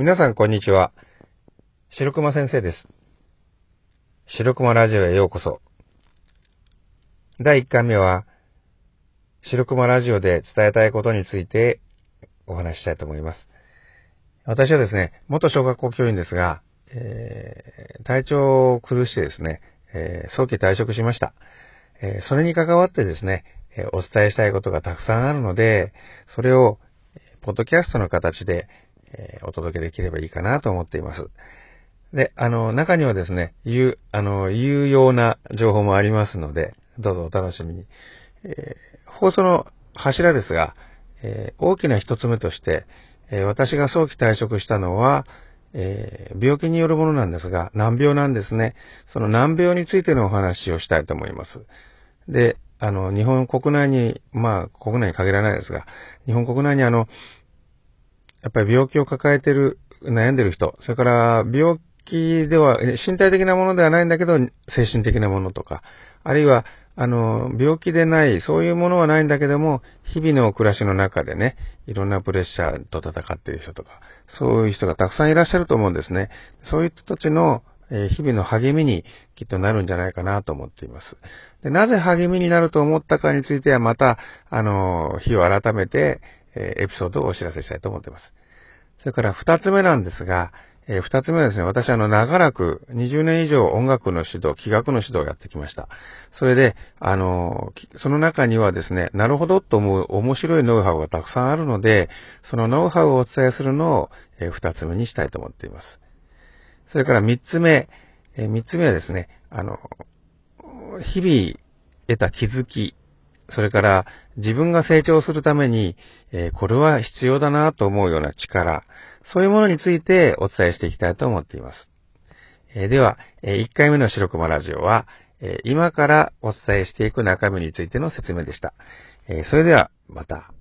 皆さんこんにちは。白熊先生です。白熊ラジオへようこそ。第1回目は、白熊ラジオで伝えたいことについてお話ししたいと思います。私はですね、元小学校教員ですが、えー、体調を崩してですね、えー、早期退職しました。えー、それに関わってですね、えお伝えしたいことがたくさんあるので、それを、ポッドキャストの形で、えお届けできればいいかなと思っています。で、あの、中にはですね、有、あの、有用な情報もありますので、どうぞお楽しみに。え放送の柱ですが、え大きな一つ目として、え私が早期退職したのは、え、病気によるものなんですが、難病なんですね。その難病についてのお話をしたいと思います。で、あの、日本国内に、まあ、国内に限らないですが、日本国内にあの、やっぱり病気を抱えてる、悩んでる人、それから病気では、身体的なものではないんだけど、精神的なものとか、あるいは、あの、病気でない、そういうものはないんだけども、日々の暮らしの中でね、いろんなプレッシャーと戦っている人とか、そういう人がたくさんいらっしゃると思うんですね。そういう人たちの、日々の励みにきっとなるんじゃないかなと思っています。でなぜ励みになると思ったかについてはまた、あの、日を改めて、えエピソードをお知らせしたいと思っています。それから二つ目なんですが、えー、二つ目はですね、私あの、長らく20年以上音楽の指導、器楽の指導をやってきました。それで、あの、その中にはですね、なるほどと思う面白いノウハウがたくさんあるので、そのノウハウをお伝えするのを、えー、二つ目にしたいと思っています。それから三つ目、えー、三つ目はですね、あの、日々得た気づき、それから自分が成長するために、えー、これは必要だなと思うような力、そういうものについてお伝えしていきたいと思っています。えー、では、えー、1回目の白熊ラジオは、え今からお伝えしていく中身についての説明でした。えそれでは、また。